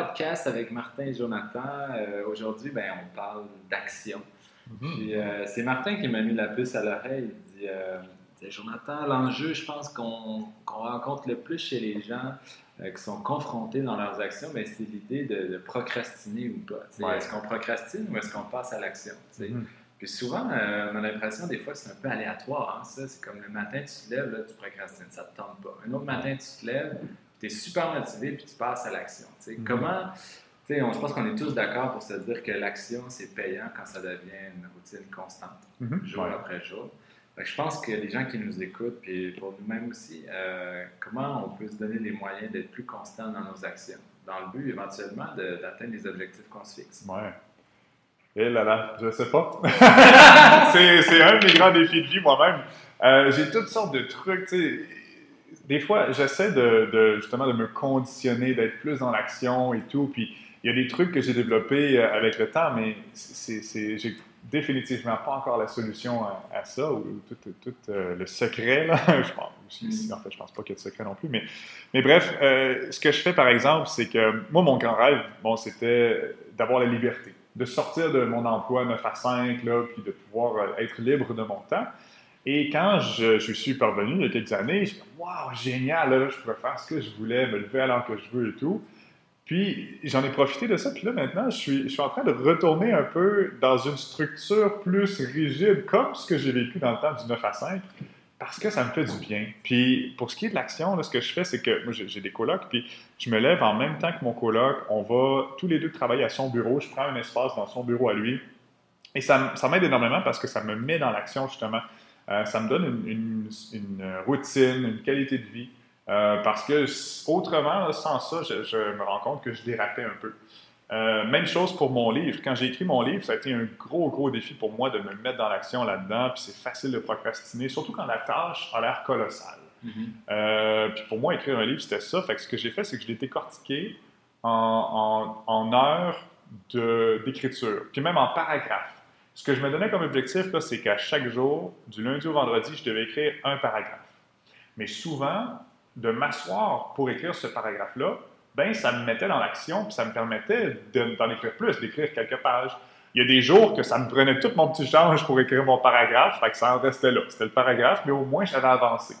podcast avec Martin et Jonathan. Euh, aujourd'hui, ben, on parle d'action. Euh, c'est Martin qui m'a mis la puce à l'oreille. Il dit, euh, Jonathan, l'enjeu, je pense qu'on qu'on rencontre le plus chez les gens qui sont confrontés dans leurs actions, ben, c'est l'idée de, de procrastiner ou pas. Ouais. Est-ce qu'on procrastine ou est-ce qu'on passe à l'action? Mhm. Puis souvent, euh, on a l'impression des fois c'est un peu aléatoire. Hein, ça, c'est comme le matin, tu te lèves, là, tu procrastines, ça te tente pas. Un autre matin, tu te lèves, tu es super motivé, puis tu passes à l'action. Mhm. Comment, tu sais, on, je pense qu'on est tous d'accord pour se dire que l'action, c'est payant quand ça devient une routine constante, Mhm. jour Ouais. après jour. Je pense que les gens qui nous écoutent, puis pour nous-mêmes aussi, euh, comment on peut se donner les moyens d'être plus constant dans nos actions, dans le but éventuellement d'atteindre les objectifs qu'on se fixe. Ouais. Eh là là, je sais pas. c'est, c'est un de mes grands défis de vie moi-même. Euh, j'ai toutes sortes de trucs, tu sais. Des fois, j'essaie de, de, justement de me conditionner, d'être plus dans l'action et tout. Puis il y a des trucs que j'ai développés euh, avec le temps, mais c'est, j'ai définitivement pas encore la solution à, à ça ou tout, tout, euh, le secret. Là. je pense, Mm. en fait, je pense pas qu'il y a de secret non plus. Mais, mais bref, euh, ce que je fais par exemple, c'est que moi, mon grand rêve, bon, c'était d'avoir la liberté de sortir de mon emploi 9 à 5, là, puis de pouvoir être libre de mon temps. Et quand je, suis parvenu il y a quelques années, je me suis dit, waouh, génial, je pourrais faire ce que je voulais, me lever à l'heure que je veux et tout. Puis j'en ai profité de ça, puis là maintenant, je suis, je suis en train de retourner un peu dans une structure plus rigide, comme ce que j'ai vécu dans le temps du 9 à 5, parce que ça me fait du bien. Puis pour ce qui est de l'action, ce que je fais, c'est que moi j'ai des colocs, puis je me lève en même temps que mon coloc, on va tous les deux travailler à son bureau, je prends un espace dans son bureau à lui, et ça, ça m'aide énormément parce que ça me met dans l'action justement. Euh, ça me donne une, une- une routine, une qualité de vie. Euh, parce que autrement, sans ça, je, je me rends compte que je dérapais un peu. Euh, même chose pour mon livre. Quand j'ai écrit mon livre, ça a été un gros, gros défi pour moi de me mettre dans l'action là-dedans. Puis c'est facile de procrastiner, surtout quand la tâche a l'air colossale. Mhm. Euh, puis pour moi, écrire un livre, c'était ça. Fait que ce que j'ai fait, c'est que je l'ai décortiqué en, en, en heures d'écriture, puis même en paragraphes. Ce que je me donnais comme objectif, là, c'est qu'à chaque jour, du lundi au vendredi, je devais écrire un paragraphe. Mais souvent, de m'asseoir pour écrire ce paragraphe-là, ben, ça me mettait dans l'action, puis ça me permettait de- d'en écrire plus, d'écrire quelques pages. Il y a des jours que ça me prenait tout mon petit change pour écrire mon paragraphe, fait que ça en restait là. C'était le paragraphe, mais au moins j'avais avancé.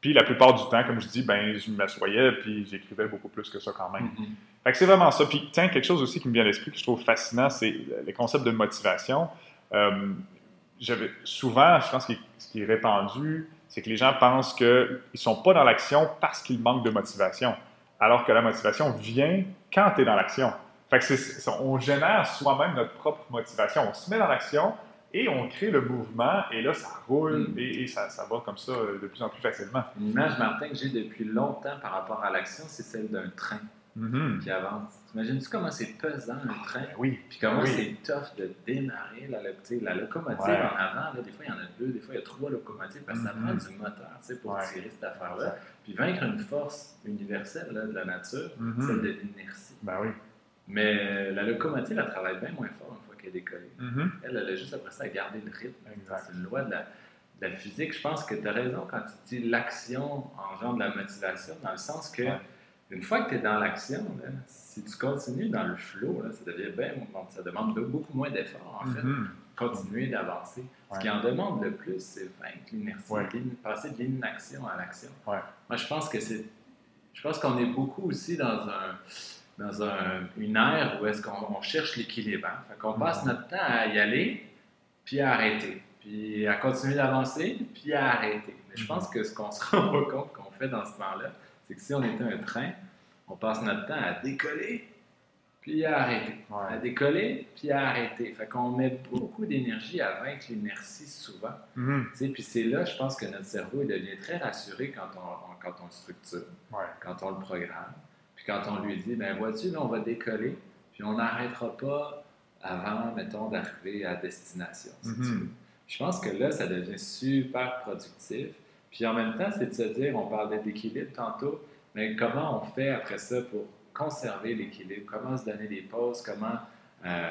Puis la plupart du temps, comme je dis, ben, je m'assoyais puis j'écrivais beaucoup plus que ça quand même. Mhm. Fait que c'est vraiment ça. Puis tiens, quelque chose aussi qui me vient à l'esprit que je trouve fascinant, c'est les concepts de motivation. Euh, j'avais- souvent, je pense que ce qui est répandu, c'est que les gens pensent qu'ils ne sont pas dans l'action parce qu'ils manquent de motivation. Alors que la motivation vient quand tu es dans l'action. Fait que c'est- c'est- on génère soi-même notre propre motivation. On se met dans l'action et on crée le mouvement et là, ça roule Mm. et, et ça, ça va comme ça euh, de plus en plus facilement. Une image, Martin, que j'ai depuis longtemps par rapport à l'action, c'est celle d'un train Mhm. qui avance. T'imagines-tu comment c'est pesant un train? Oui. Puis comment Oui. c'est tough de démarrer la, locomotive? Ouais. en avant. Là, des fois, il y en a deux, des fois, il y a trois locomotives parce que ça Mhm. prend du moteur pour Ouais. tirer cette affaire-là. Puis vaincre une force universelle là, de la nature, Mhm. celle de l'inertie. Ben oui. Mais la locomotive, elle travaille bien moins fort une fois qu'elle est décollée. Mhm. Elle, elle a juste après ça à garder le rythme. Exact. C'est une loi de la, physique. Je pense que tu as raison quand tu dis l'action engendre de la motivation, dans le sens que Ouais. Une fois que tu es dans l'action, si tu continues dans le flow, là, ça devient bien, ça demande beaucoup moins d'efforts en fait. Mhm. Continuer d'avancer. Ce qui en demande le plus, c'est vaincre l'inertie, Ouais. passer de l'inaction à l'action. Ouais. Moi, je pense que c'est. Je pense qu'on est beaucoup aussi dans un dans un- une ère où est-ce qu'on on cherche l'équilibre. Hein? Fait qu'on passe Mhm. notre temps à y aller, puis à arrêter, puis à continuer d'avancer, puis à arrêter. Mais je Mhm. pense que ce qu'on se rend pas compte qu'on fait dans ce temps-là, c'est que si on était un train, on passe notre temps à décoller, puis à arrêter. À décoller, puis à arrêter. Fait qu'on met beaucoup d'énergie à vaincre l'inertie souvent. Sais, Puis c'est là, je pense que notre cerveau il devient très rassuré quand on, on- quand on le structure, Ouais. quand on le programme, puis quand on lui dit, ben vois-tu, là, on va décoller, puis on n'arrêtera pas avant, mettons, d'arriver à destination. si Mhm. Je pense que là, ça devient super productif. Puis en même temps, c'est de se dire, on parlait d'équilibre tantôt, mais comment on fait après ça pour conserver l'équilibre? Comment se donner des pauses? Comment euh,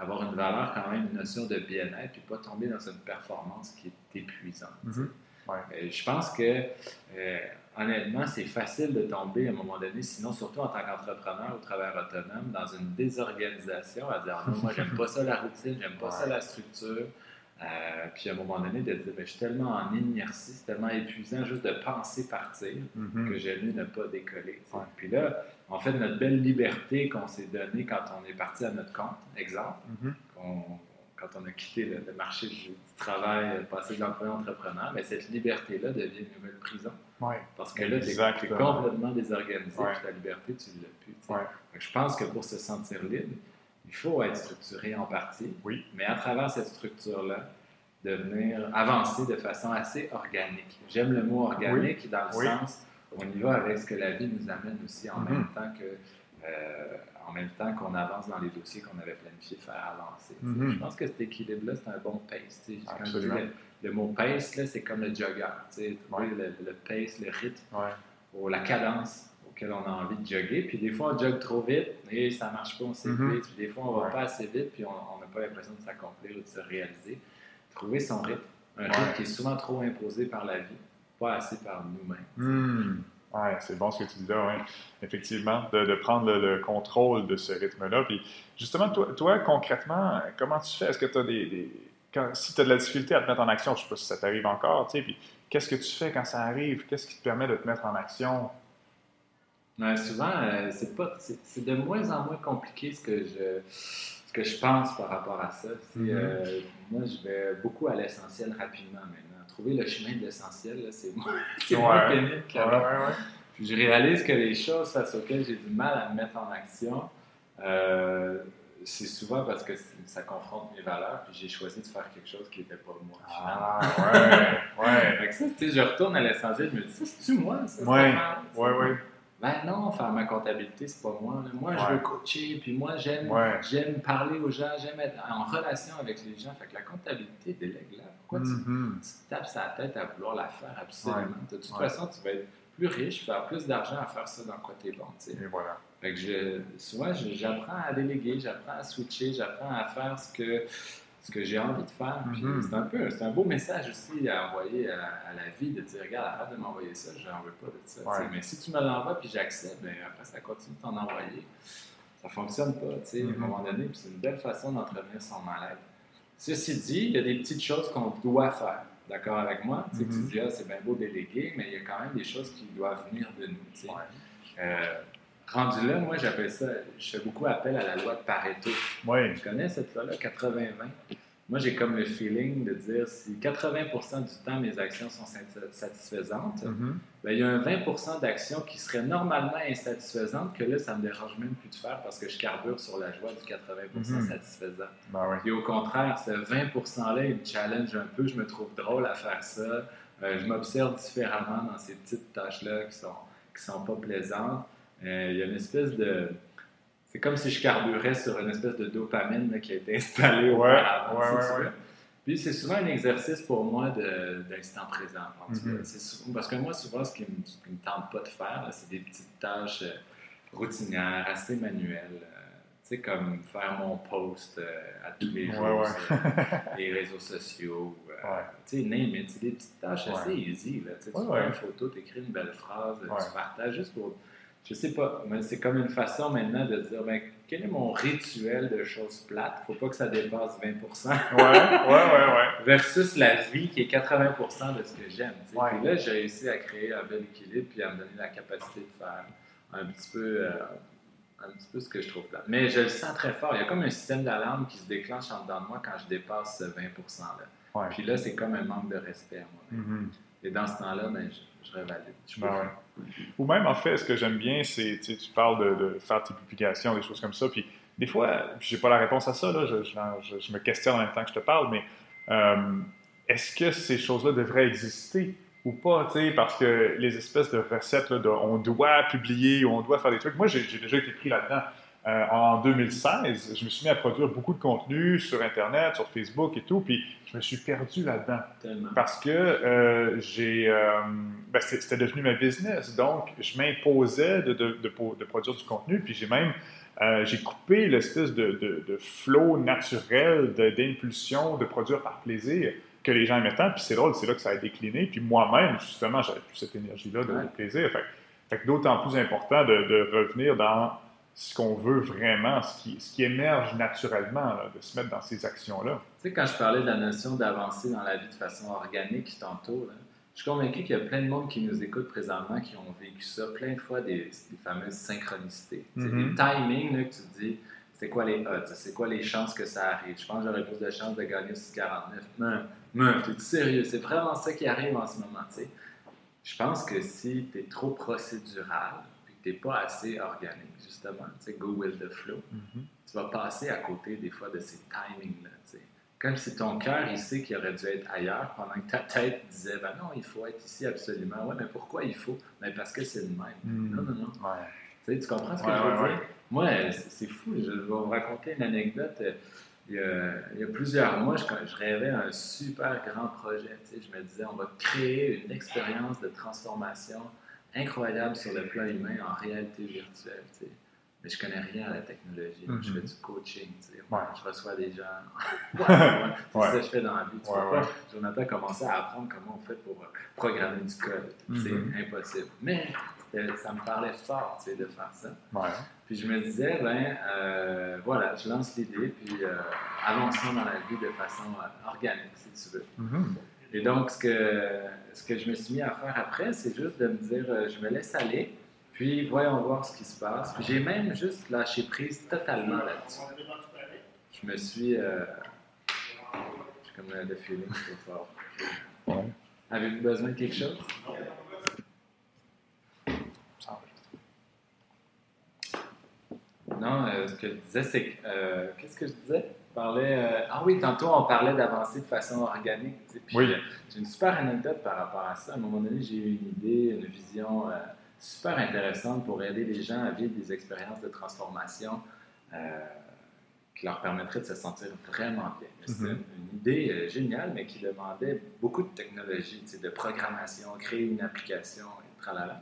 avoir une valeur quand même, une notion de bien-être, puis pas tomber dans une performance qui est épuisante. Mhm. Ouais. Euh, je pense que euh, honnêtement, c'est facile de tomber à un moment donné, sinon, surtout en tant qu'entrepreneur ou travailleur autonome, dans une désorganisation, à dire non, moi, j'aime pas ça la routine, j'aime pas ça la structure. Euh, puis à un moment donné, de dire, ben, je suis tellement en inertie, c'est tellement épuisant juste de penser partir Mhm. que j'aime mieux ne pas décoller. tu sais. Puis là, en fait, notre belle liberté qu'on s'est donnée quand on est parti à notre compte, exemple, Mhm. qu'on- quand on a quitté le, le marché du, travail, euh, passé de l'employé entrepreneur, mais cette liberté-là devient une nouvelle prison. Ouais. Parce que là, tu es, complètement désorganisé, Ouais. puis ta liberté, tu ne l'as plus. Ouais. Je pense que pour se sentir libre, il faut être structuré en partie, Oui. mais à travers cette structure-là, de venir avancer de façon assez organique. J'aime le mot organique dans le Oui. sens où on y va avec ce que la vie nous amène aussi en Mhm. même temps que euh, en même temps qu'on avance dans les dossiers qu'on avait planifié de faire avancer. Mhm. Je pense que cet équilibre-là, c'est un bon pace. Quand je dis le, le mot pace, c'est comme le jogger. Ouais. le, le pace, le rythme Ouais. ou la cadence auquel on a envie de jogger. Puis des fois, on jogue trop vite et ça marche pas, on s'épuise. Mhm. Puis des fois, on va Ouais. pas assez vite puis on n'a pas l'impression de s'accomplir ou de se réaliser. Trouver son rythme. Un Ouais. rythme qui est souvent trop imposé par la vie, pas assez par nous-mêmes. Hmm. Ouais, c'est bon ce que tu dis là, ouais. effectivement, de, de prendre le, le contrôle de ce rythme-là. Puis justement, toi, toi, concrètement, comment tu fais? Est-ce que tu as des. des- quand- si tu as de la difficulté à te mettre en action, je ne sais pas si ça t'arrive encore, tu sais, puis qu'est-ce que tu fais quand ça arrive? Qu'est-ce qui te permet de te mettre en action? Ouais, souvent, euh, c'est pas, c'est, c'est de moins en moins compliqué ce que je, ce que je pense par rapport à ça. Mhm. euh, moi, je vais beaucoup à l'essentiel rapidement maintenant. Trouver le chemin de l'essentiel, c'est moins, c'est moins pénible qu'avant. ouais, ouais. Puis je réalise que les choses face auxquelles j'ai du mal à me mettre en action, euh, c'est souvent parce que ça confronte mes valeurs, puis j'ai choisi de faire quelque chose qui n'était pas moi. finalement. Ah, ouais, ouais. Fait que ça, tu sais, je retourne à l'essentiel, je me dis, ça, c'est-tu moi, ça? Ouais. Ouais, ouais. Ben non, faire ma comptabilité, c'est pas moi. là. Moi, je veux coacher, puis moi, j'aime Ouais. j'aime parler aux gens, j'aime être en relation avec les gens. Fait que la comptabilité, délègue-la. Pourquoi tu, Mhm. tu te tapes sa tête à vouloir la faire absolument? De toute façon, tu vas être plus riche, faire plus d'argent à faire ça dans quoi tu es bon. Et voilà. Fait que je, souvent, j'apprends à déléguer, j'apprends à switcher, j'apprends à faire ce que, ce que j'ai envie de faire. Puis Mhm. C'est un peu, c'est un beau message aussi à envoyer à, à la vie de dire, regarde, arrête de m'envoyer ça, je n'en veux pas de ça. Ouais. Mais si tu me l'envoies puis j'accepte, ben, après ça continue de t'en envoyer. Ça fonctionne pas, tu sais, à Mhm. un moment donné. C'est une belle façon d'entretenir son mal-être. Ceci dit, il y a des petites choses qu'on doit faire. D'accord avec moi? Tu Mhm. tu dis, ah, c'est bien beau déléguer, mais il y a quand même des choses qui doivent venir de nous. Ouais. Euh, rendu là, moi, j'appelle ça, je fais beaucoup appel à la loi de Pareto. Ouais. Je connais cette loi-là, 80-20. Moi, j'ai comme le feeling de dire si 80 du temps mes actions sont sat- satisfaisantes, ben, il y a un 20% d'actions qui seraient normalement insatisfaisantes que là, ça me dérange même plus de faire parce que je carbure sur la joie du 80 Mhm. satisfaisant. Ben ouais. Puis au contraire, ce 20%-là, il me challenge un peu, je me trouve drôle à faire ça. Euh, je m'observe différemment dans ces petites tâches-là qui sont, qui sont pas plaisantes. Euh, il y a une espèce de. C'est comme si je carburais sur une espèce de dopamine là, qui a été installée auparavant. ouais, ouais, ouais. Puis c'est souvent un exercice pour moi d'instant présent. en tout cas. Mhm. C'est sou- Parce que moi, souvent, ce qui me, qui me tente pas de faire, c'est des petites tâches euh, routinières, assez manuelles. euh, tu sais, comme faire mon post euh, à tous les jours les réseaux sociaux. Tu sais, name it, c'est des petites tâches assez easy. Là. Tu prends une photo, tu écris une belle phrase, tu partages juste pour. Je sais pas, mais c'est comme une façon maintenant de dire ben, quel est mon rituel de choses plates? Faut pas que ça dépasse 20 Ouais, ouais, ouais, ouais. versus la vie qui est 80% de ce que j'aime. Ouais. Puis là, j'ai réussi à créer un bel équilibre puis à me donner la capacité de faire un petit peu, euh, un petit peu ce que je trouve plate. Mais je le sens très fort. Il y a comme un système d'alarme qui se déclenche en dedans de moi quand je dépasse ce 20% là. Ouais. Puis là, c'est comme un manque de respect à moi. Mhm. Et dans ce temps-là, ben, je, je révalide. Je peux Ben ouais. Ou même, en fait, ce que j'aime bien, c'est, tu parles de, faire tes publications, des choses comme ça, puis des fois, j'ai pas la réponse à ça, là, je, me questionne en même temps que je te parle, mais euh, est-ce que ces choses-là devraient exister ou pas, tu sais, parce que les espèces de recettes, là, on doit publier on doit faire des trucs, moi, j'ai déjà été pris là-dedans. Euh, en 2016, je me suis mis à produire beaucoup de contenu sur Internet, sur Facebook et tout, puis je me suis perdu là-dedans parce que euh, j'ai, euh, ben, c'était devenu ma business. Donc, je m'imposais de, de, de, po- de produire du contenu, puis j'ai même j'ai coupé l'espèce de, flow naturel d'impulsion de, produire par plaisir. que les gens aimaient tant. Puis c'est drôle, c'est là que ça a décliné. Puis moi-même, justement, j'avais plus cette énergie-là de, plaisir. Fait, fait que d'autant plus important de, revenir dans ce qu'on veut vraiment, ce qui, ce qui émerge naturellement, de se mettre dans ces actions-là. Tu sais, quand je parlais de la notion d'avancer dans la vie de façon organique tantôt, je suis convaincu qu'il y a plein de monde qui nous écoute présentement qui ont vécu ça plein de fois, des, fameuses synchronicités. Des mm-hmm. timings là, que tu te dis, c'est quoi les odds, c'est quoi les chances que ça arrive? Je pense que j'aurais plus de chances de gagner 649. Non, non, t'es sérieux, c'est vraiment ça qui arrive en ce moment. sais. Je pense que si tu es trop procédural, tu n'es pas assez organique, justement, tu sais, go with the flow, mm-hmm. tu vas passer à côté des fois de ces timings-là. Comme si ton cœur, il sait qu'il aurait dû être ailleurs, pendant que ta tête disait, ben non, il faut être ici absolument. Ouais, mais pourquoi il faut? Ben parce que c'est le même. Mm. Non, non, non. Tu, sais, tu comprends ce que je veux dire? Moi, c'est fou. Je vais vous raconter une anecdote. Il y a, plusieurs mois, je, je, rêvais un super grand projet. Tu sais, je me disais, on va créer une expérience de transformation incroyable sur le plan humain en réalité virtuelle. Mais je connais rien à la technologie. Je fais mhm. du coaching, je reçois des gens. ouais, c'est ça que je fais dans la vie. Tu vois pas, Jonathan commencé à apprendre comment on fait pour euh, programmer du code. C'est mhm. impossible. Mais ça me parlait fort, de faire ça. Puis je me disais, ben, euh, voilà, je lance l'idée, puis euh, avançons dans la vie de façon euh, organique, si tu veux. Mhm. Et donc, ce que, ce que je me suis mis à faire après, c'est juste de me dire, je me laisse aller, puis, voyons voir ce qui se passe. Puis, j'ai même juste lâché prise totalement là-dessus. Je me suis. Euh, j'ai comme le feeling trop fort. Avez-vous besoin de quelque chose? Non, euh, ce que je disais, c'est euh, Qu'est-ce que je disais? Parlais, ah oui, tantôt on parlait d'avancer de façon organique. oui. J'ai une super anecdote par rapport à ça. À un moment donné, j'ai eu une idée, une vision super intéressante pour aider les gens à vivre des expériences de transformation euh, qui leur permettraient de se sentir vraiment bien. C'était mm-hmm. une, idée euh, géniale, mais qui demandait beaucoup de technologie, de programmation, créer une application, et tralala.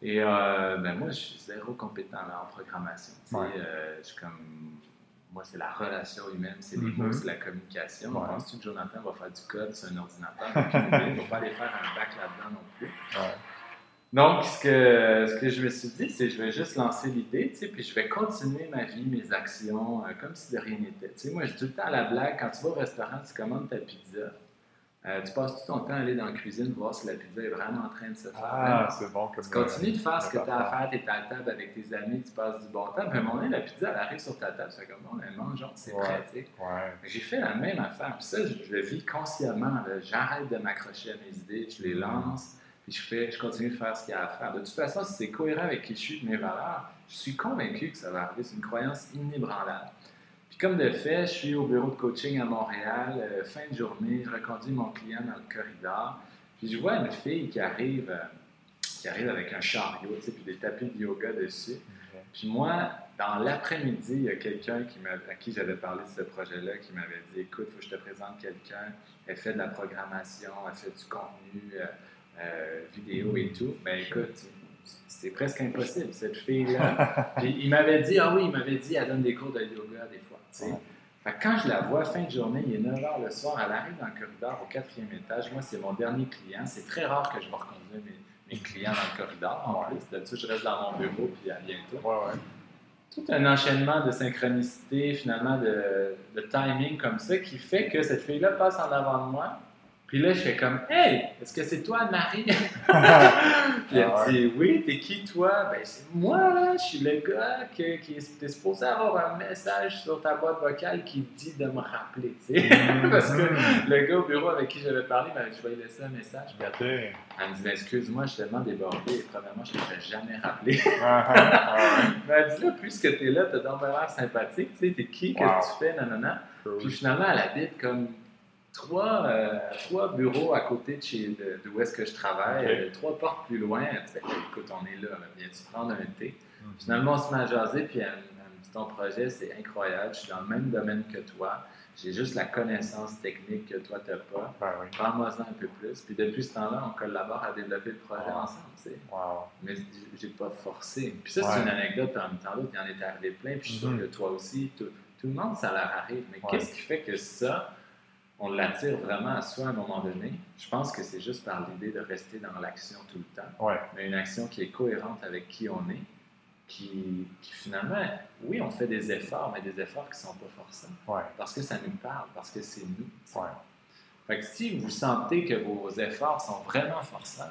Et euh, ben moi, je suis zéro compétent en programmation. je comme moi, c'est la relation humaine, c'est les mots, mm-hmm. c'est la communication. Ouais. Penses-tu que Jonathan va faire du code? Sur un ordinateur? il ne va pas aller faire un bac là-dedans non plus. Donc, ce que, ce que je me suis dit, c'est que je vais juste lancer l'idée, tu sais, puis je vais continuer ma vie, mes actions, euh, comme si de rien n'était. Tu sais, moi, je dis tout le temps à la blague, quand tu vas au restaurant, tu commandes ta pizza, euh, tu passes tout ton temps à aller dans la cuisine voir si la pizza est vraiment en train de se faire. Ah, c'est bon comme Tu continues de faire ce que tu as à faire, tu es à la table avec tes amis, tu passes du bon temps, puis à un moment donné, la pizza, elle arrive sur ta table, c'est comme, bon, elle mange, c'est prêt, tu sais. J'ai fait la même affaire, puis ça, je, le vis consciemment, j'arrête de m'accrocher à mes idées, je les lance je, fais, je continue de faire ce qu'il y a à faire. De toute façon, si c'est cohérent avec qui je suis, mes valeurs, je suis convaincu que ça va arriver. C'est une croyance inébranlable. Comme de fait, je suis au bureau de coaching à Montréal, euh, fin de journée, je reconduis mon client dans le corridor, puis je vois une fille qui arrive, euh, qui arrive avec un chariot, tu sais, puis des tapis de yoga dessus. Puis moi, dans l'après-midi, il y a quelqu'un qui à qui j'avais parlé de ce projet-là qui m'avait dit Écoute, il faut que je te présente quelqu'un. Elle fait de la programmation, elle fait du contenu. Euh, vidéo et tout, ben écoute, c'est presque impossible, cette fille-là. il m'avait dit, ah oui, il m'avait dit, elle donne des cours de yoga des Fait quand je la vois, fin de journée, il est 9 h le soir, elle arrive dans le corridor au quatrième étage. Moi, c'est mon dernier client. C'est très rare que je vais reconduire mes, mes, clients dans le corridor. En plus, d'habitude, je reste dans mon bureau, puis à bientôt. Tout un enchaînement de synchronicité, finalement, de, de timing comme ça, qui fait que cette fille-là passe en avant de moi. Puis là, je fais comme Hey, est-ce que c'est toi, Marie? puis elle ah dit Oui, t'es qui toi? Ben, c'est moi, là. Je suis le gars qui, est supposé avoir un message sur ta boîte vocale qui dit de me rappeler, tu sais. Parce que mm. le gars au bureau avec qui j'avais parlé, ben, je vais lui laisser un message. Elle me dit ben, Excuse-moi, je suis tellement débordé. Et premièrement, je ne t'ai jamais rappelé. Ah, ah, Mais elle dit là, puisque t'es là, t'as donc sympathique, tu sais, t'es qui, qu'est-ce que tu fais, nanana. Puis finalement, elle habite comme trois, euh, trois bureaux à côté de, chez, de, où est-ce que je travaille, euh, trois portes plus loin. Tu écoute, on est là, viens-tu prendre un thé? Mhm. Finalement, on se met à jaser, puis elle, me dit ton projet, c'est incroyable, je suis dans le même domaine que toi. J'ai juste la connaissance technique que toi, tu n'as pas. Ben Parle-moi-en un peu plus. Puis depuis ce temps-là, on collabore à développer le projet ensemble. Wow. Mais j'ai pas forcé. Puis ça, c'est une anecdote parmi tant d'autres. Il y en est arrivé plein. Puis je suis sûr mhm. que toi aussi, tout, tout, le monde, ça leur arrive. Mais qu'est-ce qui fait que ça, on l'attire vraiment à soi à un moment donné. Je pense que c'est juste par l'idée de rester dans l'action tout le temps, Ouais. mais une action qui est cohérente avec qui on est, qui, qui finalement, oui, on fait des efforts, mais des efforts qui ne sont pas forçants, Ouais. parce que ça nous parle, parce que c'est nous. Ouais. Fait que si vous sentez que vos efforts sont vraiment forçants,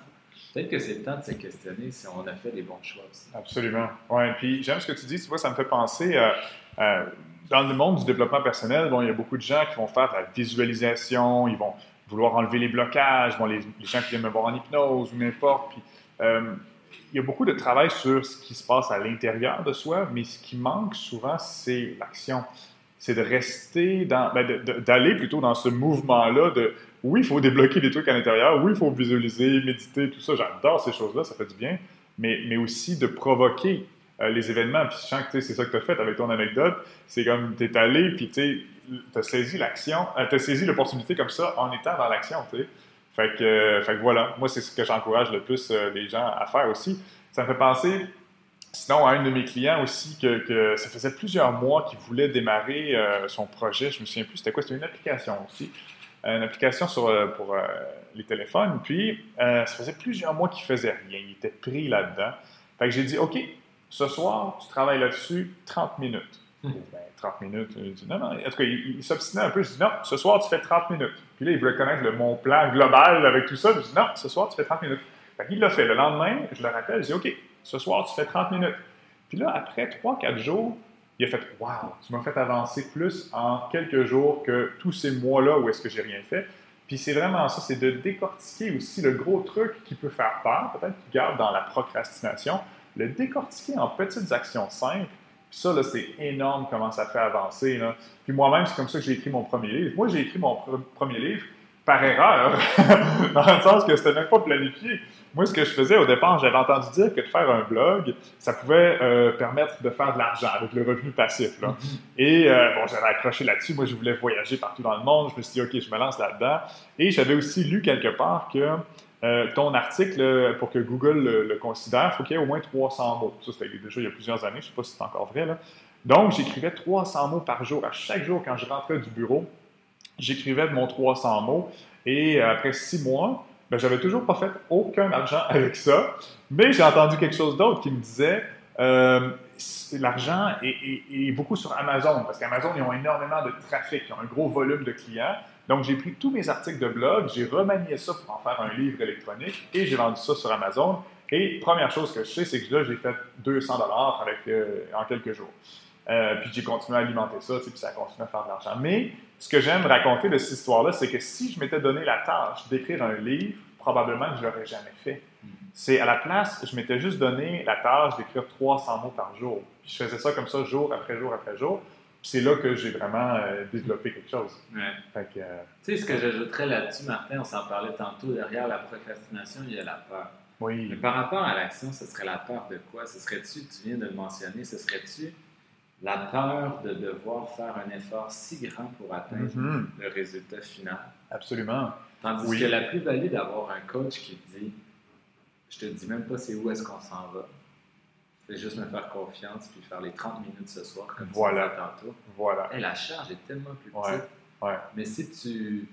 peut-être que c'est le temps de se questionner si on a fait les bons choix aussi. Absolument. Ouais. Puis j'aime ce que tu dis. Tu vois, ça me fait penser à, à- dans le monde du développement personnel. Bon, il y a beaucoup de gens qui vont faire de la visualisation. Ils vont vouloir enlever les blocages. Bon, les, gens qui viennent me voir en hypnose ou n'importe. Puis euh, il y a beaucoup de travail sur ce qui se passe à l'intérieur de soi, mais ce qui manque souvent, c'est l'action. C'est de rester dans, ben, d'aller plutôt dans ce mouvement-là de, oui, il faut débloquer des trucs à l'intérieur, oui, il faut visualiser, méditer, tout ça. J'adore ces choses-là, ça fait du bien, mais, mais aussi de provoquer euh, les événements. Puis je sens que c'est ça que tu as fait avec ton anecdote. C'est comme tu es allé, puis tu as saisi l'action, tu as saisi l'opportunité comme ça en étant dans l'action. Fait que, euh, fait que voilà, moi, c'est ce que j'encourage le plus euh, les gens à faire aussi. Ça me fait penser, sinon, à un de mes clients aussi, que, ça faisait plusieurs mois qu'il voulait démarrer euh, son projet. Je me souviens plus, c'était quoi? C'était une application aussi. Une application sur, euh, pour euh, les téléphones. Puis, euh, ça faisait plusieurs mois qu'il faisait rien. Il était pris là-dedans. Fait que j'ai dit, OK, ce soir, tu travailles là-dessus 30 minutes. Hmm. Ben, 30 minutes. Il dit, non, non. En tout cas, il, il s'obstinait un peu. Je dis, non, ce soir, tu fais 30 minutes. Puis là, il voulait connaître le, mon plan global avec tout ça. Je dis, non, ce soir, tu fais 30 minutes. Fait qu'il l'a fait. Le lendemain, je le rappelle, je dis, OK, ce soir, tu fais 30 minutes. Puis là, après 3-4 jours, il a fait, wow, tu m'as fait avancer plus en quelques jours que tous ces mois-là où est-ce que j'ai rien fait. Puis c'est vraiment ça, c'est de décortiquer aussi le gros truc qui peut faire peur, peut-être qui garde dans la procrastination, le décortiquer en petites actions simples. Puis ça, là, c'est énorme comment ça fait avancer. Là. Puis moi-même, c'est comme ça que j'ai écrit mon premier livre. Moi, j'ai écrit mon pr- premier livre par erreur, dans le sens que c'était même pas planifié. Moi, ce que je faisais au départ, j'avais entendu dire que de faire un blog, ça pouvait euh, permettre de faire de l'argent avec le revenu passif. Là. Et euh, bon, j'avais accroché là-dessus. Moi, je voulais voyager partout dans le monde. Je me suis dit, OK, je me lance là-dedans. Et j'avais aussi lu quelque part que euh, ton article, euh, pour que Google le, considère, il faut qu'il y ait au moins 300 mots. Ça, c'était déjà il y a plusieurs années. Je ne sais pas si c'est encore vrai. Donc, j'écrivais 300 mots par jour. À chaque jour, quand je rentrais du bureau, j'écrivais mon 300 mots. Et euh, après six mois, ben, j'avais toujours pas fait aucun argent avec ça. Mais j'ai entendu quelque chose d'autre qui me disait l'argent est beaucoup sur Amazon, parce qu'Amazon, ils ont énormément de trafic, ils ont un gros volume de clients. Donc, j'ai pris tous mes articles de blog, j'ai remanié ça pour en faire un livre électronique et j'ai vendu ça sur Amazon. Et première chose que je sais, c'est que là, j'ai fait 200 dollars euh, en quelques jours. Euh, puis j'ai continué à alimenter ça, puis ça a continué à faire de l'argent. Mais ce que j'aime raconter de cette histoire-là, c'est que si je m'étais donné la tâche d'écrire un livre, probablement que je l'aurais jamais fait. C'est à la place, je m'étais juste donné la tâche d'écrire 300 mots par jour. Puis je faisais ça comme ça jour après jour après jour. C'est là que j'ai vraiment euh, développé quelque chose. Ouais. Fait que, euh, Tu sais, ce que j'ajouterais là-dessus, Martin, on s'en parlait tantôt, derrière la procrastination, il y a la peur. Mais oui, par rapport à l'action, ce serait la peur de quoi? Ce serait-tu, tu viens de le mentionner, ce serait-tu la peur de devoir faire un effort si grand pour atteindre Mhm. le résultat final? absolument. Tandis Oui. que la plus-value d'avoir un coach qui te dit Je te dis même pas c'est où est-ce qu'on s'en va. Fais juste me faire confiance puis faire les 30 minutes ce soir comme Voilà. tu tantôt. Voilà. Hey, la charge est tellement plus petite. Ouais, ouais. Mais si tu.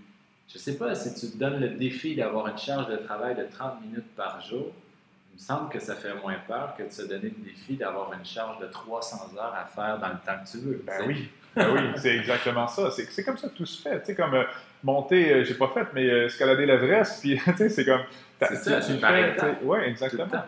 Je sais pas, si tu te donnes le défi d'avoir une charge de travail de 30 minutes par jour, il me semble que ça fait moins peur que de se donner le défi d'avoir une charge de 300 heures à faire dans le temps que tu veux. Ben oui, ben oui, c'est exactement ça. C'est c'est comme ça que tout se fait. Tu sais, comme euh, monter, euh, j'ai pas fait, mais euh, escalader l'Everest, puis tu sais, c'est comme. C'est ça, tu c'est fais, le exactement.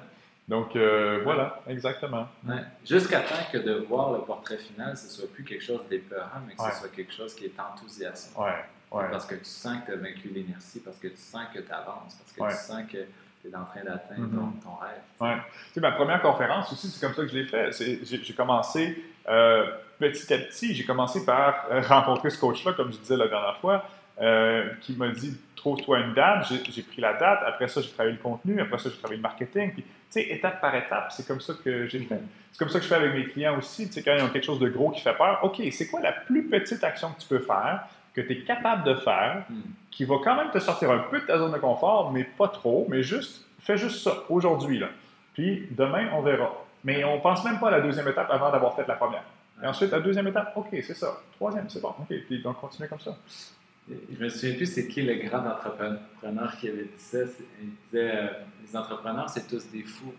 Donc, euh, voilà, exactement. Ouais. Jusqu'à temps que de voir le portrait final, ce soit plus quelque chose d'épeurant, mais que Ouais. ce soit quelque chose qui est enthousiasmant. Ouais, ouais. Parce que tu sens que tu as vaincu l'inertie, parce que tu sens que tu avances, parce que tu sens que tu es en train d'atteindre Mhm. ton, ton rêve. Ouais. Tu sais, ma première conférence aussi, c'est comme ça que je l'ai fait. J'ai commencé euh, petit à petit. J'ai commencé par euh, rencontrer ce coach-là, comme je disais la dernière fois, euh, qui m'a dit trouve-toi une date. J'ai- pris la date. Après ça, j'ai travaillé le contenu. Après ça, j'ai travaillé le marketing. Puis, tu sais, étape par étape, c'est comme ça que j'ai fait. C'est comme ça que je fais avec mes clients aussi. Tu sais, quand ils ont quelque chose de gros qui fait peur, OK, c'est quoi la plus petite action que tu peux faire, que tu es capable de faire, Hmm. qui va quand même te sortir un peu de ta zone de confort, mais pas trop, mais juste, fais juste ça aujourd'hui, là. Puis demain, on verra. Mais on pense même pas à la deuxième étape avant d'avoir fait la première. Et ensuite, la deuxième étape, OK, c'est ça. Troisième, c'est bon. OK, puis donc continue comme ça. Je me souviens plus c'est qui le grand entrepreneur qui avait dit ça. Il disait euh, les entrepreneurs, c'est tous des fous.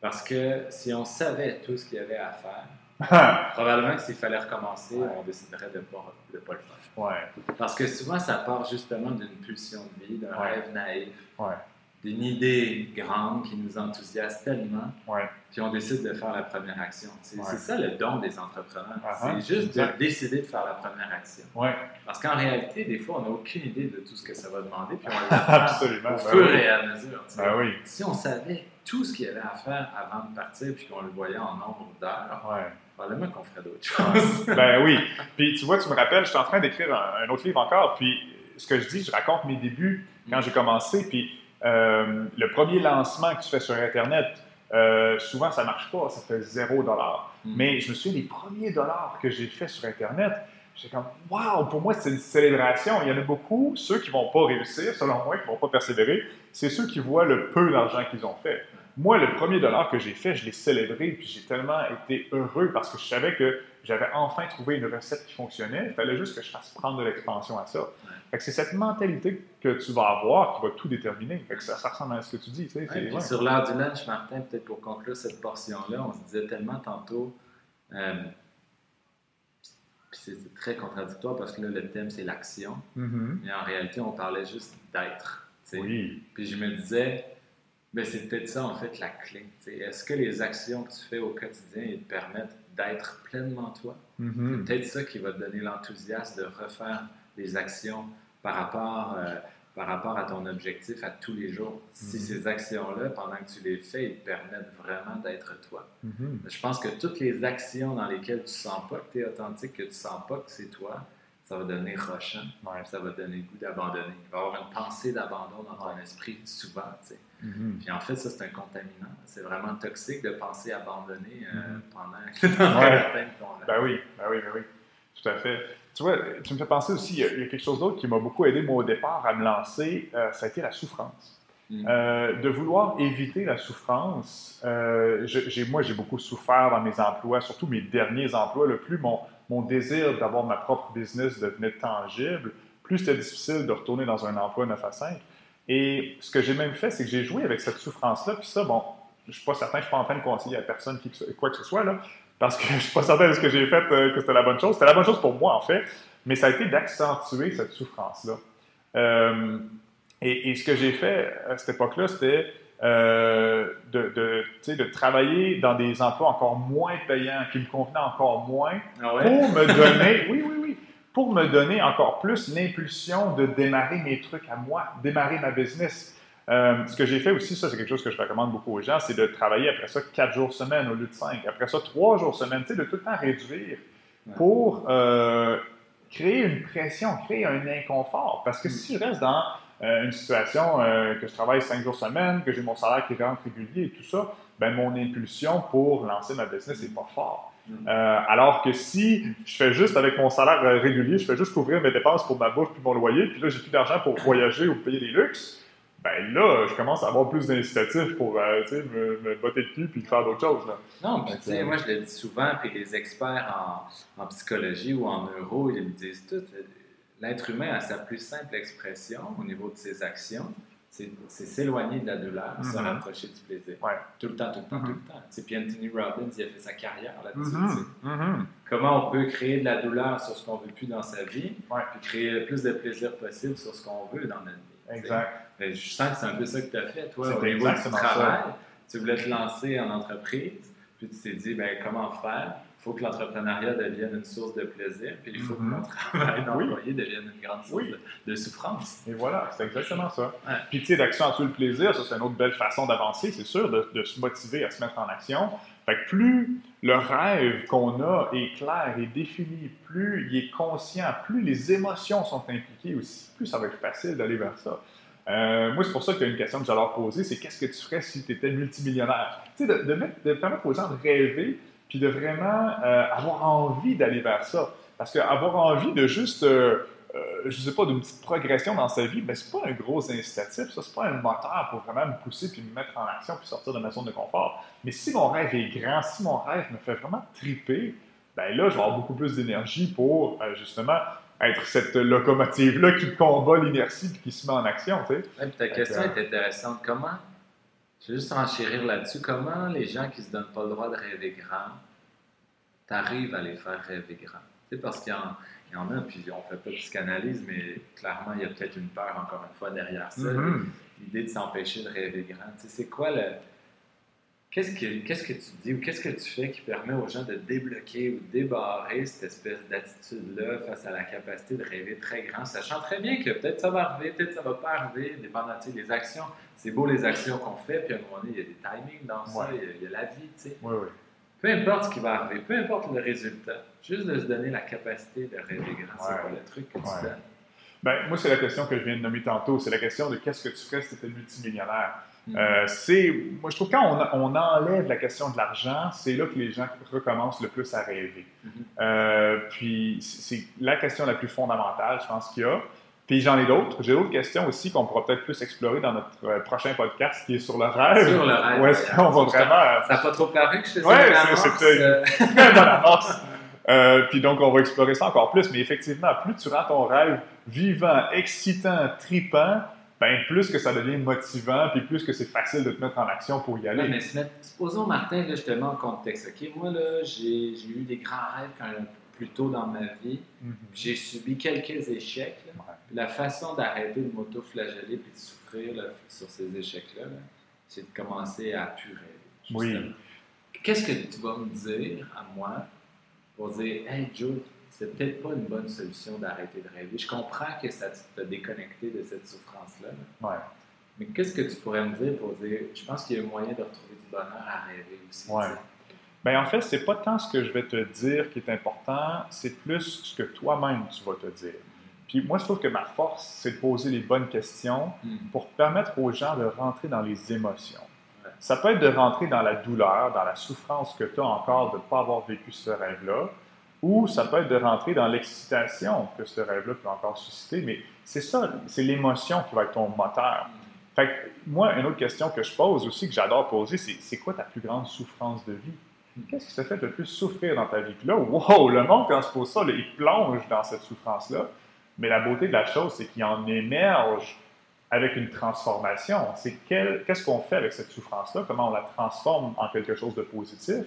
Parce que si on savait tout ce qu'il y avait à faire, probablement que s'il fallait recommencer, on déciderait de ne pas, de pas le faire. Ouais. Parce que souvent, ça part justement d'une pulsion de vie, d'un Ouais. rêve naïf, Ouais. D'une idée grande qui nous enthousiasme tellement, Ouais. puis on décide de faire la première action. C'est Ouais. ça le don des entrepreneurs. Ah-ha, c'est juste de décider de faire la première action. Ouais. Parce qu'en réalité, des fois, on n'a aucune idée de tout ce que ça va demander, puis on le fait Absolument. au Ben fur oui. et à mesure. tu sais. Ben oui. Si on savait tout ce qu'il y avait à faire avant de partir, puis qu'on le voyait en nombre d'heures, probablement qu'on ferait d'autres choses. Ben oui. Puis tu vois, tu me rappelles, je suis en train d'écrire un, un autre livre encore. Puis ce que je dis, je raconte mes débuts quand j'ai commencé. Puis euh, le premier lancement que tu fais sur Internet, euh, souvent ça marche pas, ça fait zéro dollar. Mm. Mais je me souviens des premiers dollars que j'ai fait sur Internet. J'étais comme, waouh, pour moi, c'est une célébration. Il y en a beaucoup, ceux qui vont pas réussir, selon moi, qui vont pas persévérer, c'est ceux qui voient le peu d'argent qu'ils ont fait. Moi, le premier dollar que j'ai fait, je l'ai célébré, puis j'ai tellement été heureux parce que je savais que j'avais enfin trouvé une recette qui fonctionnait. Il fallait juste que je fasse prendre de l'expansion à ça. Fait que c'est cette mentalité que tu vas avoir qui va tout déterminer. Fait que ça, ça ressemble à ce que tu dis. Ouais, puis ouais. Sur l'heure du lunch, Martin, peut-être pour conclure cette portion-là, on se disait tellement tantôt, euh, puis c'est très contradictoire parce que là, le thème, c'est l'action, Mhm. mais en réalité, on parlait juste d'être. Oui. Puis je me disais, ben, c'est peut-être ça, en fait, la clé. Est-ce que les actions que tu fais au quotidien, ils te permettent d'être pleinement toi? Mhm. peut-être ça qui va te donner l'enthousiasme de refaire des actions par rapport, euh, par rapport à ton objectif à tous les jours. Si Mhm. ces actions-là, pendant que tu les fais, ils te permettent vraiment d'être toi. Mhm. Je pense que toutes les actions dans lesquelles tu sens pas que tu es authentique, que tu sens pas que c'est toi, ça va donner rochant, Ouais. ça va donner le goût d'abandonner. Il va y avoir une pensée d'abandon dans ton esprit souvent. tu sais. Mhm. Puis en fait, ça, c'est un contaminant. C'est vraiment toxique de penser abandonner euh, Mhm. pendant Ouais. ton rêve. Ben oui, ben oui, ben oui. Tout à fait. Tu vois, tu me fais penser aussi, il y a, il y a quelque chose d'autre qui m'a beaucoup aidé, moi, au départ, à me lancer, euh, ça a été la souffrance. Mm. Euh, de vouloir éviter la souffrance, euh, je- moi, j'ai beaucoup souffert dans mes emplois, surtout mes derniers emplois. Le plus mon, mon désir d'avoir ma propre business devenait tangible, plus c'était difficile de retourner dans un emploi 9 à 5. Et ce que j'ai même fait, c'est que j'ai joué avec cette souffrance-là. Puis ça, bon, je suis pas certain, je suis pas en train de conseiller à personne qui, quoi que ce soit, là, parce que je suis pas certain de ce que j'ai fait, euh, que c'était la bonne chose. C'était la bonne chose pour moi, en fait, mais ça a été d'accentuer cette souffrance-là. Et, et ce que j'ai fait à cette époque-là, c'était euh, de, travailler dans des emplois encore moins payants, qui me convenaient encore moins, Ah ouais? pour me donner, oui, oui, oui, pour me donner encore plus l'impulsion de démarrer mes trucs à moi, démarrer ma business. Euh, ce que j'ai fait aussi, ça c'est quelque chose que je recommande beaucoup aux gens, c'est de travailler après ça quatre jours semaine au lieu de cinq. Après ça, trois jours semaine, tu sais, de tout le temps réduire pour euh, créer une pression, créer un inconfort. Parce que si je reste dans euh, une situation euh, que je travaille cinq jours semaine, que j'ai mon salaire qui rentre régulier et tout ça, ben mon impulsion pour lancer ma business n'est pas fort. Mm. Euh, alors que si je fais juste avec mon salaire régulier, je fais juste couvrir mes dépenses pour ma bouffe puis mon loyer, puis là j'ai plus d'argent pour voyager ou payer des luxes, ben là je commence à avoir plus d'incitatifs pour euh, tu sais, me, me botter le cul puis faire d'autres choses. Là. Non, puis Fait tu sais, moi je le dis souvent, puis les experts en, en psychologie ou en neuro, ils me disent tout. L'être humain a sa plus simple expression au niveau de ses actions, c'est s'éloigner de la douleur, se Mhm. rapprocher du plaisir. Ouais. Tout le temps, tout le temps, tout le temps. Tu sais, Puis Anthony Robbins, il a fait sa carrière là-dessus. Mhm. Comment on peut créer de la douleur sur ce qu'on veut plus dans sa vie, Ouais. puis créer le plus de plaisir possible sur ce qu'on veut dans notre vie. Exact. Ben, je sens que c'est un peu ça que tu as fait, toi, au niveau du travail. Tu voulais te lancer en entreprise, puis tu t'es dit, ben, comment faire? Il faut que l'entrepreneuriat devienne une source de plaisir, puis il faut que Mhm. mon travail Oui. d'employé devienne une grande source Oui. de, de souffrance. Et voilà, c'est exactement ça. Ouais. Puis, tu sais, d'accentuer le plaisir, ça, c'est une autre belle façon d'avancer, c'est sûr, de, de se motiver à se mettre en action. Fait que plus le rêve qu'on a est clair et défini, plus il est conscient, plus les émotions sont impliquées aussi, plus ça va être facile d'aller vers ça. Euh, moi, c'est pour ça qu'il y a une question que j'allais leur poser, c'est qu'est-ce que tu ferais si tu étais multimillionnaire? Tu sais, de, de, mettre- de permettre aux gens de rêver, puis de vraiment euh, avoir envie d'aller vers ça. Parce qu'avoir envie de juste, euh, euh, je sais pas, d'une petite progression dans sa vie, ben, c'est pas un gros incitatif, ça, c'est pas un moteur pour vraiment me pousser puis me mettre en action puis sortir de ma zone de confort. Mais si mon rêve est grand, si mon rêve me fait vraiment triper, ben là, je vais avoir beaucoup plus d'énergie pour, euh, justement, être cette locomotive-là qui combat l'inertie et qui se met en action. Tu sais. Ouais, puis ta question que- est intéressante. Comment, je vais juste enchérir là-dessus, comment les gens qui se donnent pas le droit de rêver grand, t'arrives à les faire rêver grand? Sais, parce qu'il y, en- il y en a, puis on fait pas de psychanalyse, mais clairement, il y a peut-être une peur, encore une fois, derrière ça. Mhm. L'idée de s'empêcher de rêver grand. Tu sais, c'est quoi le. Qu'est-ce que, qu'est-ce que tu dis ou qu'est-ce que tu fais qui permet aux gens de débloquer ou de débarrer cette espèce d'attitude-là face à la capacité de rêver très grand, sachant très bien que peut-être ça va arriver, peut-être ça va pas arriver, dépendant des actions. C'est beau les actions qu'on fait, puis à un moment donné, il y a des timings dans ça, Ouais. il y a- il y, a la vie, tu sais. Oui, oui. Peu importe ce qui va arriver, peu importe le résultat, juste de se donner la capacité de rêver grand, c'est pas le truc que tu donnes. Ben, moi, c'est la question que je viens de nommer tantôt. C'est la question de qu'est-ce que tu ferais si tu étais multimillionnaire? Euh, c'est, moi, je trouve que quand on, on enlève la question de l'argent, c'est là que les gens recommencent le plus à rêver. Mhm. Euh, puis, c'est la question la plus fondamentale, je pense, qu'il y a. Puis, j'en ai d'autres. J'ai d'autres questions aussi qu'on pourra peut-être plus explorer dans notre euh, prochain podcast qui est sur le rêve. Sur le rêve, Où est-ce qu'on va vraiment Ça n'a pas trop paru que je faisais annonce, c'était- bonne amorce. Euh, puis donc, on va explorer ça encore plus. Mais effectivement, plus tu rends ton rêve vivant, excitant, tripant, ben plus que ça devient motivant, puis plus que c'est facile de te mettre en action pour y aller. Mais se mettre- supposons, Martin, là, je te mets en contexte. OK? Moi, là, j'ai eu des grands rêves quand, plus tôt dans ma vie. Mhm. J'ai subi quelques échecs. là. Ouais. Puis La façon d'arrêter de m'auto-flageller puis de souffrir là, sur ces échecs-là, là, c'est de commencer à plus rêver. Oui. Qu'est-ce que tu vas me dire à moi pour dire Hey Joe, c'est peut-être pas une bonne solution d'arrêter de rêver. Je comprends que ça t'a déconnecté de cette souffrance-là. là. Ouais. Mais qu'est-ce que tu pourrais me dire pour dire Je pense qu'il y a un moyen de retrouver du bonheur à rêver aussi. Ouais. Ben, en fait, c'est pas tant ce que je vais te dire qui est important, c'est plus ce que toi-même tu vas te dire. Puis moi, je trouve que ma force, c'est de poser les bonnes questions Hmm. pour permettre aux gens de rentrer dans les émotions. Ça peut être de rentrer dans la douleur, dans la souffrance que tu as encore de ne pas avoir vécu ce rêve-là, ou ça peut être de rentrer dans l'excitation que ce rêve-là peut encore susciter, mais c'est ça, c'est l'émotion qui va être ton moteur. Fait que moi, une autre question que je pose aussi, que j'adore poser, c'est c'est quoi ta plus grande souffrance de vie? Qu'est-ce qui te fait le plus souffrir dans ta vie? Puis là, wow, le monde, quand on se pose ça, il plonge dans cette souffrance-là. Mais la beauté de la chose, c'est qu'il en émerge avec une transformation. C'est qu'est-ce qu'on fait avec cette souffrance-là? Comment on la transforme en quelque chose de positif?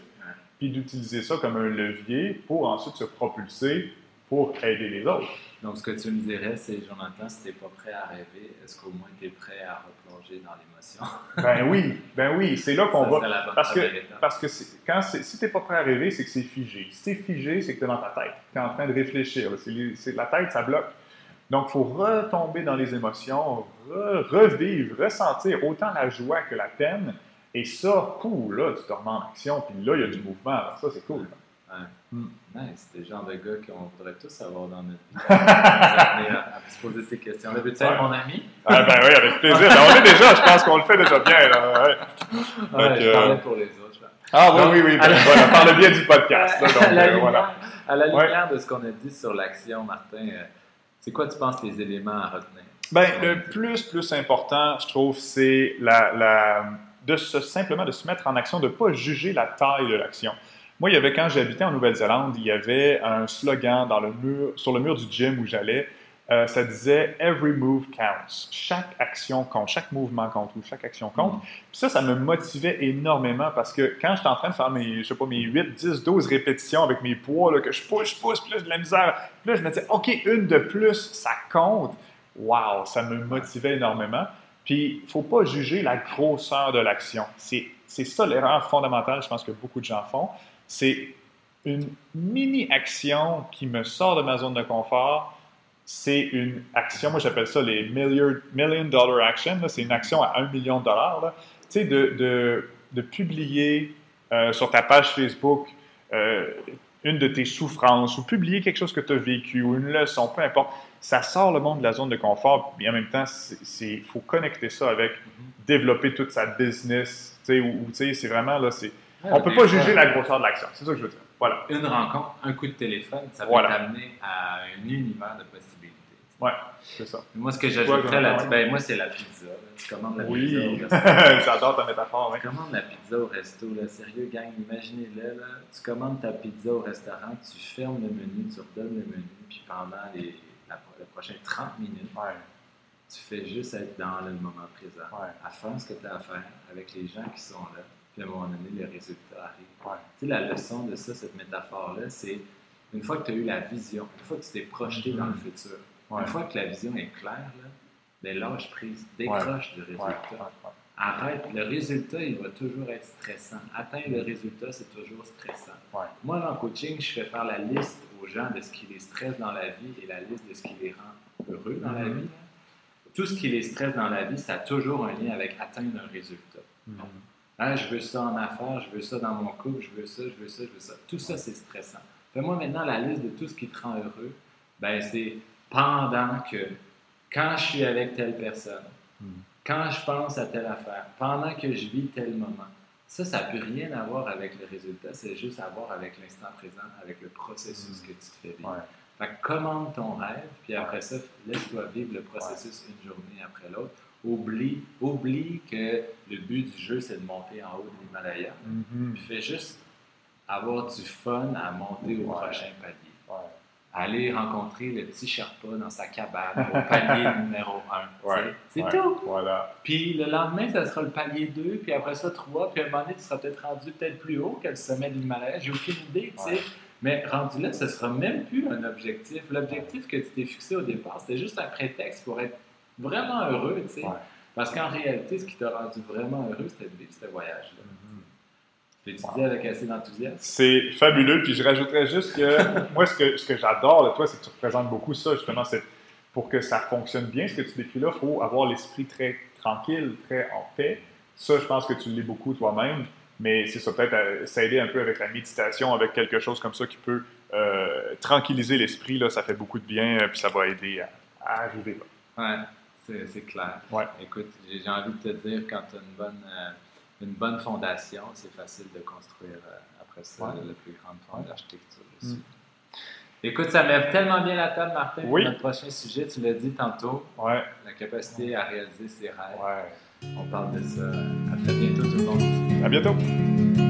Puis d'utiliser ça comme un levier pour ensuite se propulser pour aider les autres. Donc, ce que tu me dirais, c'est Jonathan, si tu n'es pas prêt à rêver, est-ce qu'au moins tu es prêt à replonger dans l'émotion? Ben oui, ben oui, c'est là qu'on va. la parce que-. Parce que quand si tu n'es pas prêt à rêver, c'est que c'est figé. Si tu es figé, c'est que tu es dans ta tête. Tu es en train de réfléchir. C'est la tête, ça bloque. Donc, il faut retomber dans les émotions, re- revivre, ressentir autant la joie que la peine. Et ça, cool, là, tu te remets en action, puis là, il y a du mouvement. là. Ça, c'est cool. Nice, c'est le genre de gars qu'on voudrait tous avoir dans notre vie. à, à se poser ces questions-là. Veux-tu être Ouais. mon ami? Ah, ben oui, avec plaisir. Ben, on est déjà, je pense qu'on le fait déjà bien. Là, ouais. Ouais, je euh, parlais pour les autres. Ah oui, Donc, oui, oui. Ben, la- voilà, par le biais du podcast. là, donc, à, la euh, lumière, voilà. à la Ouais. lumière de ce qu'on a dit sur l'action, Martin, euh, c'est quoi tu penses les éléments à retenir? Ben, le plus, plus important, je trouve, c'est la, la- de se, simplement de se mettre en action, de ne pas juger la taille de l'action. Moi, il y avait, quand j'habitais en Nouvelle-Zélande, il y avait un slogan dans le mur, sur le mur du gym où j'allais. euh, ça disait Every move counts. Chaque action compte, chaque mouvement compte ou chaque action compte. Puis ça, ça me motivait énormément parce que quand j'étais en train de faire mes, je sais pas, mes 8, 10, 12 répétitions avec mes poids, là, que je pousse, je pousse, j'ai de la misère. Puis là, je me disais, OK, une de plus, ça compte. Wow, ça me motivait énormément. Puis, il ne faut pas juger la grosseur de l'action. C'est c'est ça l'erreur fondamentale, je pense que beaucoup de gens font. C'est une mini-action qui me sort de ma zone de confort. C'est une action, moi j'appelle ça les million, million dollar action. C'est une action à un million de dollars. Tu sais, de, de, de publier euh, sur ta page Facebook euh, une de tes souffrances ou publier quelque chose que tu as vécu ou une leçon, peu importe. Ça sort le monde de la zone de confort, mais en même temps, il faut connecter ça avec développer toute sa business. tu sais, Ou, ou, tu sais, c'est vraiment là, c'est. On peut pas juger la grosseur de l'action. C'est ça que je veux dire. Voilà. Une rencontre, un coup de téléphone, ça peut Voilà. t'amener à un univers de possibilités. Ouais, c'est ça. Moi, ce que j'ajouterais là ben, moi, c'est la pizza. Tu commandes la pizza Oui, au resto. j'adore ta métaphore. Tu commandes la pizza au resto, là, sérieux, gang, imaginez-le, là. Tu commandes ta pizza au restaurant, tu fermes le menu, tu redonnes le menu, puis pendant les, la, les prochaines 30 minutes, Ouais, tu fais juste être dans le moment présent, ouais, à faire ce que tu as à faire avec les gens qui sont là, puis à un moment donné, les résultats arrivent. ouais. Tu sais, la leçon de ça, cette métaphore-là, c'est une fois que tu as eu la vision, une fois que tu t'es projeté dans le futur, une fois que la vision est claire, là, ben lâche prise, décroche du résultat. Arrête, le résultat, il va toujours être stressant. Atteindre le résultat, c'est toujours stressant. Moi, dans le coaching, je fais faire la liste aux gens de ce qui les stresse dans la vie et la liste de ce qui les rend heureux dans la Mhm. vie. Tout ce qui les stresse dans la vie, ça a toujours un lien avec atteindre un résultat. Ah, je veux ça en affaires, je veux ça dans mon couple, je veux ça, je veux ça, je veux ça. Tout ça, c'est stressant. Fais-moi maintenant la liste de tout ce qui te rend heureux. Ben, c'est pendant que, quand je suis avec telle personne, Mhm. quand je pense à telle affaire, pendant que je vis tel moment. Ça, ça n'a plus rien à voir avec le résultat, c'est juste à voir avec l'instant présent, avec le processus que tu te fais vivre. Ouais. Fait que commande ton rêve, puis après ça, laisse-toi vivre le processus une journée après l'autre. Oublie, oublie que le but du jeu, c'est de monter en haut de l'Himalaya. Mhm. Puis fais juste avoir du fun à monter au prochain palier. Aller rencontrer le petit Sherpa dans sa cabane au palier numéro 1. Ouais. C'est Ouais. tout. Voilà. Puis le lendemain, ça sera le palier 2, puis après ça 3, puis à un moment donné, tu seras peut-être rendu peut-être plus haut que le sommet de l'Himalaya. J'ai aucune idée, tu sais. Ouais. Mais rendu là, ce sera même plus un objectif. L'objectif que tu t'es fixé au départ, c'était juste un prétexte pour être vraiment heureux, tu sais. Parce qu'en réalité, ce qui t'a rendu vraiment heureux, c'était de vivre ce voyage-là. Tu avec assez d'enthousiasme. C'est fabuleux. Puis je rajouterais juste que moi, ce que, ce que j'adore de toi, c'est que tu représentes beaucoup ça, justement. C'est pour que ça fonctionne bien, ce que tu décris là, il faut avoir l'esprit très tranquille, très en paix. Ça, je pense que tu l'es beaucoup toi-même. Mais c'est ça, peut-être euh, s'aider un peu avec la méditation, avec quelque chose comme ça qui peut euh, tranquilliser l'esprit. Là, ça fait beaucoup de bien, euh, puis ça va aider à, à arriver là. Ouais, c'est clair. Ouais. Écoute, j'ai j'ai envie de te dire, quand tu as une bonne, euh, une bonne fondation, c'est facile de construire euh, après ça Ouais. le plus grand Ouais. d'architecture aussi. Mm. Écoute, ça met tellement bien la table, Martin. Oui. Pour notre prochain sujet, tu l'as dit tantôt, Ouais, la capacité à réaliser ses rêves. ouais. On parle de ça. À très bientôt, tout le monde. À bientôt.